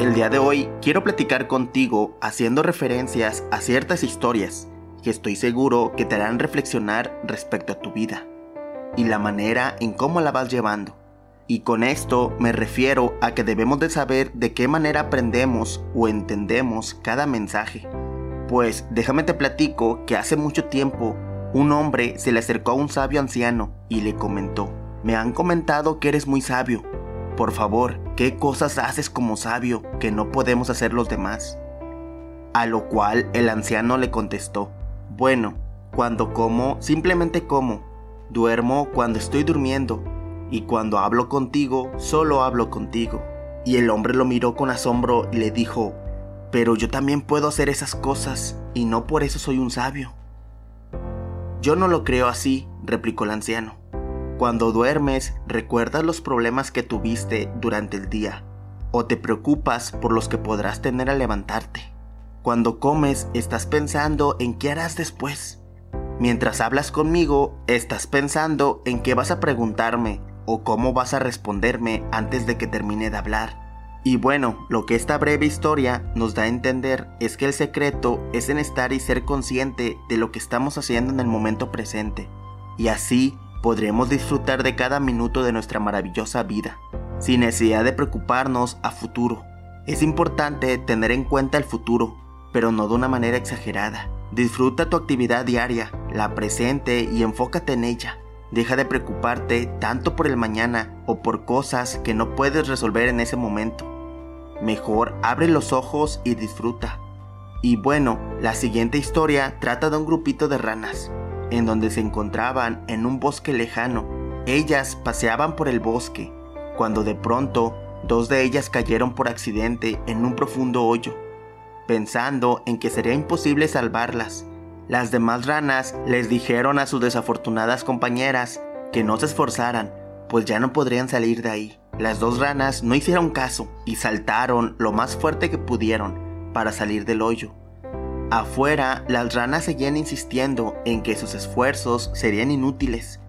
El día de hoy quiero platicar contigo haciendo referencias a ciertas historias que estoy seguro que te harán reflexionar respecto a tu vida y la manera en cómo la vas llevando. Y con esto me refiero a que debemos de saber de qué manera aprendemos o entendemos cada mensaje. Pues déjame te platico que hace mucho tiempo un hombre se le acercó a un sabio anciano y le comentó, me han comentado que eres muy sabio, por favor, ¿qué cosas haces como sabio que no podemos hacer los demás? A lo cual el anciano le contestó, bueno, cuando como, simplemente como, duermo cuando estoy durmiendo, y cuando hablo contigo, solo hablo contigo. Y el hombre lo miró con asombro y le dijo, pero yo también puedo hacer esas cosas, y no por eso soy un sabio. Yo no lo creo así, replicó el anciano. Cuando duermes, recuerdas los problemas que tuviste durante el día o te preocupas por los que podrás tener al levantarte. Cuando comes, estás pensando en qué harás después. Mientras hablas conmigo, estás pensando en qué vas a preguntarme o cómo vas a responderme antes de que termine de hablar. Y bueno, lo que esta breve historia nos da a entender es que el secreto es en estar y ser consciente de lo que estamos haciendo en el momento presente. Y así podremos disfrutar de cada minuto de nuestra maravillosa vida, sin necesidad de preocuparnos a futuro. Es importante tener en cuenta el futuro, pero no de una manera exagerada. Disfruta tu actividad diaria, la presente y enfócate en ella. Deja de preocuparte tanto por el mañana o por cosas que no puedes resolver en ese momento. Mejor abre los ojos y disfruta. Y bueno, la siguiente historia trata de un grupito de ranas en donde se encontraban en un bosque lejano. Ellas paseaban por el bosque, cuando de pronto dos de ellas cayeron por accidente en un profundo hoyo. Pensando en que sería imposible salvarlas, las demás ranas les dijeron a sus desafortunadas compañeras que no se esforzaran, pues ya no podrían salir de ahí. Las dos ranas no hicieron caso y saltaron lo más fuerte que pudieron para salir del hoyo. Afuera, las ranas seguían insistiendo en que sus esfuerzos serían inútiles.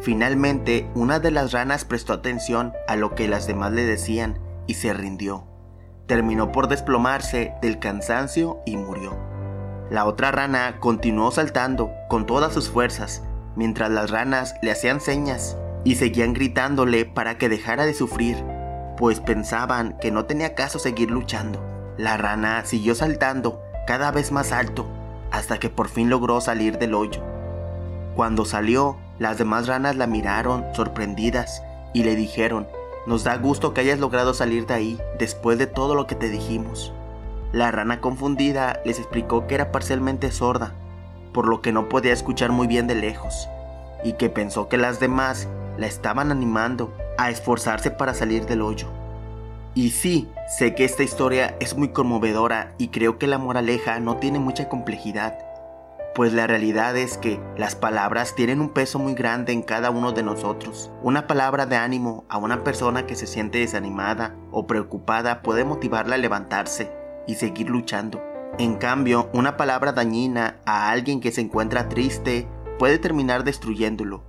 Finalmente, una de las ranas prestó atención a lo que las demás le decían y se rindió. Terminó por desplomarse del cansancio y murió. La otra rana continuó saltando con todas sus fuerzas, mientras las ranas le hacían señas y seguían gritándole para que dejara de sufrir, pues pensaban que no tenía caso seguir luchando. La rana siguió saltando cada vez más alto, hasta que por fin logró salir del hoyo. Cuando salió, las demás ranas la miraron sorprendidas y le dijeron, nos da gusto que hayas logrado salir de ahí después de todo lo que te dijimos. La rana confundida les explicó que era parcialmente sorda, por lo que no podía escuchar muy bien de lejos, y que pensó que las demás la estaban animando a esforzarse para salir del hoyo. Y sí, sé que esta historia es muy conmovedora y creo que la moraleja no tiene mucha complejidad, pues la realidad es que las palabras tienen un peso muy grande en cada uno de nosotros. Una palabra de ánimo a una persona que se siente desanimada o preocupada puede motivarla a levantarse y seguir luchando. En cambio, una palabra dañina a alguien que se encuentra triste puede terminar destruyéndolo.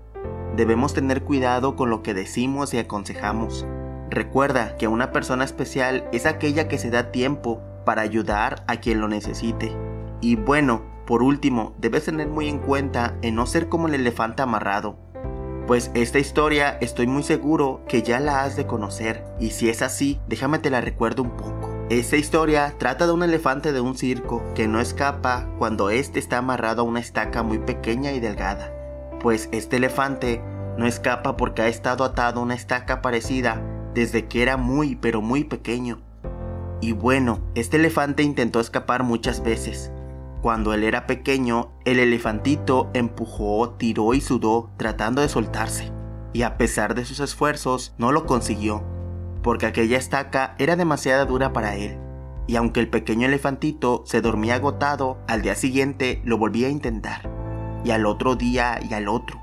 Debemos tener cuidado con lo que decimos y aconsejamos, Recuerda que una persona especial es aquella que se da tiempo para ayudar a quien lo necesite. Y bueno, por último, debes tener muy en cuenta en no ser como el elefante amarrado. Pues esta historia estoy muy seguro que ya la has de conocer y si es así, déjame te la recuerdo un poco. Esta historia trata de un elefante de un circo que no escapa cuando éste está amarrado a una estaca muy pequeña y delgada. Pues este elefante no escapa porque ha estado atado a una estaca parecida desde que era muy pero muy pequeño. Y bueno, este elefante intentó escapar muchas veces. Cuando él era pequeño, el elefantito empujó, tiró y sudó tratando de soltarse. Y a pesar de sus esfuerzos, no lo consiguió, porque aquella estaca era demasiado dura para él. Y aunque el pequeño elefantito se dormía agotado, al día siguiente lo volvía a intentar. Y al otro día y al otro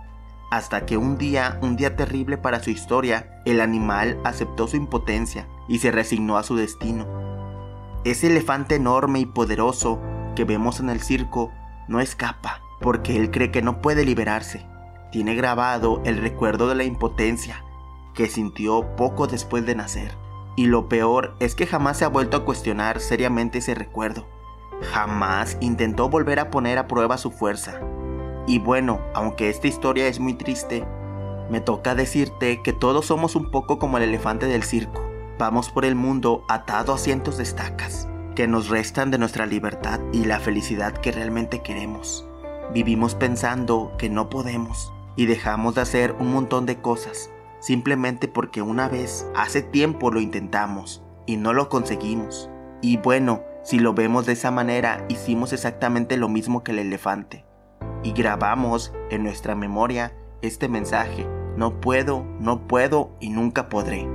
hasta que un día, un día terrible para su historia, el animal aceptó su impotencia y se resignó a su destino. Ese elefante enorme y poderoso que vemos en el circo no escapa, porque él cree que no puede liberarse. Tiene grabado el recuerdo de la impotencia que sintió poco después de nacer. Y lo peor es que jamás se ha vuelto a cuestionar seriamente ese recuerdo. Jamás intentó volver a poner a prueba su fuerza. Y bueno, aunque esta historia es muy triste, me toca decirte que todos somos un poco como el elefante del circo. Vamos por el mundo atado a cientos de estacas que nos restan de nuestra libertad y la felicidad que realmente queremos. Vivimos pensando que no podemos y dejamos de hacer un montón de cosas simplemente porque una vez, hace tiempo lo intentamos y no lo conseguimos. Y bueno, si lo vemos de esa manera, hicimos exactamente lo mismo que el elefante. Y grabamos en nuestra memoria este mensaje, no puedo, no puedo y nunca podré.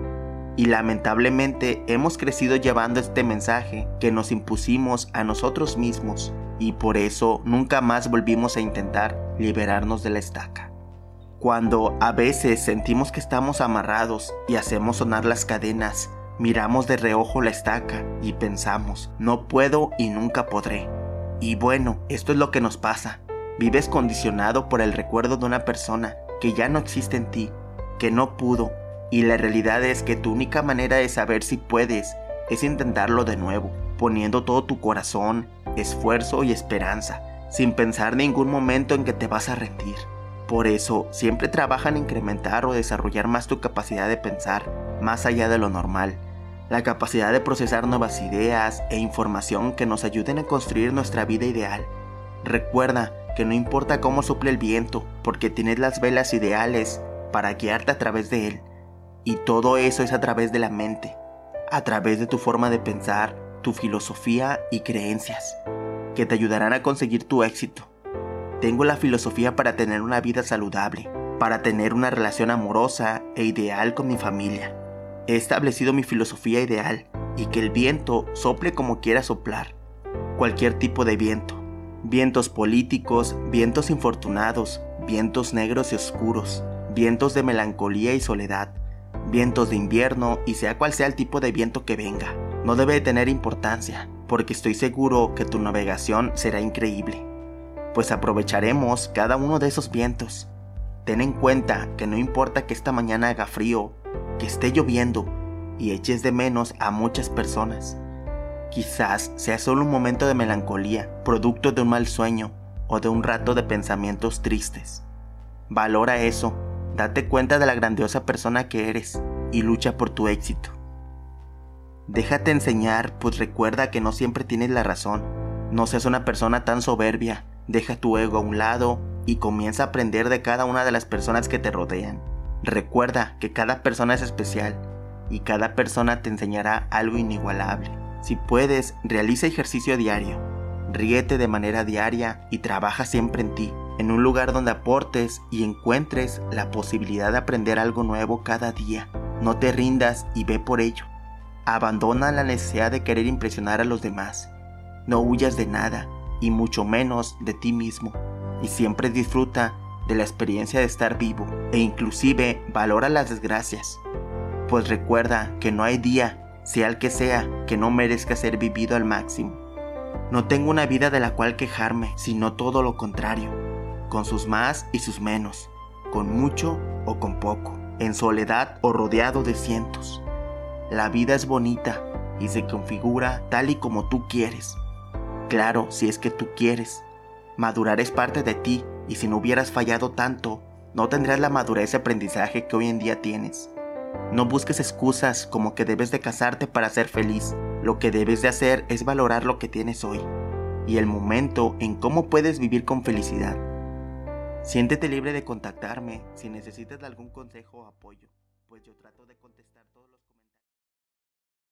Y lamentablemente hemos crecido llevando este mensaje que nos impusimos a nosotros mismos y por eso nunca más volvimos a intentar liberarnos de la estaca. Cuando a veces sentimos que estamos amarrados y hacemos sonar las cadenas, miramos de reojo la estaca y pensamos, no puedo y nunca podré. Y bueno, esto es lo que nos pasa. Vives condicionado por el recuerdo de una persona que ya no existe en ti, que no pudo, y la realidad es que tu única manera de saber si puedes es intentarlo de nuevo, poniendo todo tu corazón, esfuerzo y esperanza, sin pensar ningún momento en que te vas a rendir. Por eso, siempre trabajan en incrementar o desarrollar más tu capacidad de pensar, más allá de lo normal. La capacidad de procesar nuevas ideas e información que nos ayuden a construir nuestra vida ideal. Recuerda que no importa cómo suple el viento, porque tienes las velas ideales para guiarte a través de él. Y todo eso es a través de la mente, a través de tu forma de pensar, tu filosofía y creencias, que te ayudarán a conseguir tu éxito. Tengo la filosofía para tener una vida saludable, para tener una relación amorosa e ideal con mi familia. He establecido mi filosofía ideal y que el viento sople como quiera soplar, cualquier tipo de viento. Vientos políticos, vientos infortunados, vientos negros y oscuros, vientos de melancolía y soledad, vientos de invierno y sea cual sea el tipo de viento que venga. No debe tener importancia, porque estoy seguro que tu navegación será increíble pues aprovecharemos cada uno de esos vientos. Ten en cuenta que no importa que esta mañana haga frío, que esté lloviendo y eches de menos a muchas personas. Quizás sea solo un momento de melancolía, producto de un mal sueño o de un rato de pensamientos tristes. Valora eso, date cuenta de la grandiosa persona que eres y lucha por tu éxito. Déjate enseñar, pues recuerda que no siempre tienes la razón. No seas una persona tan soberbia Deja tu ego a un lado y comienza a aprender de cada una de las personas que te rodean. Recuerda que cada persona es especial y cada persona te enseñará algo inigualable. Si puedes, realiza ejercicio diario, ríete de manera diaria y trabaja siempre en ti, en un lugar donde aportes y encuentres la posibilidad de aprender algo nuevo cada día. No te rindas y ve por ello. Abandona la necesidad de querer impresionar a los demás. No huyas de nada, y mucho menos de ti mismo. Y siempre disfruta de la experiencia de estar vivo e inclusive valora las desgracias. Pues recuerda que no hay día, sea el que sea, que no merezca ser vivido al máximo. No tengo una vida de la cual quejarme, sino todo lo contrario, con sus más y sus menos, con mucho o con poco, en soledad o rodeado de cientos. La vida es bonita y se configura tal y como tú quieres, Claro, si es que tú quieres. Madurar es parte de ti y si no hubieras fallado tanto, no tendrías la madurez y aprendizaje que hoy en día tienes. No busques excusas como que debes de casarte para ser feliz. Lo que debes de hacer es valorar lo que tienes hoy y el momento en cómo puedes vivir con felicidad. Siéntete libre de contactarme si necesitas algún consejo o apoyo, pues yo trato de contestar comentarios.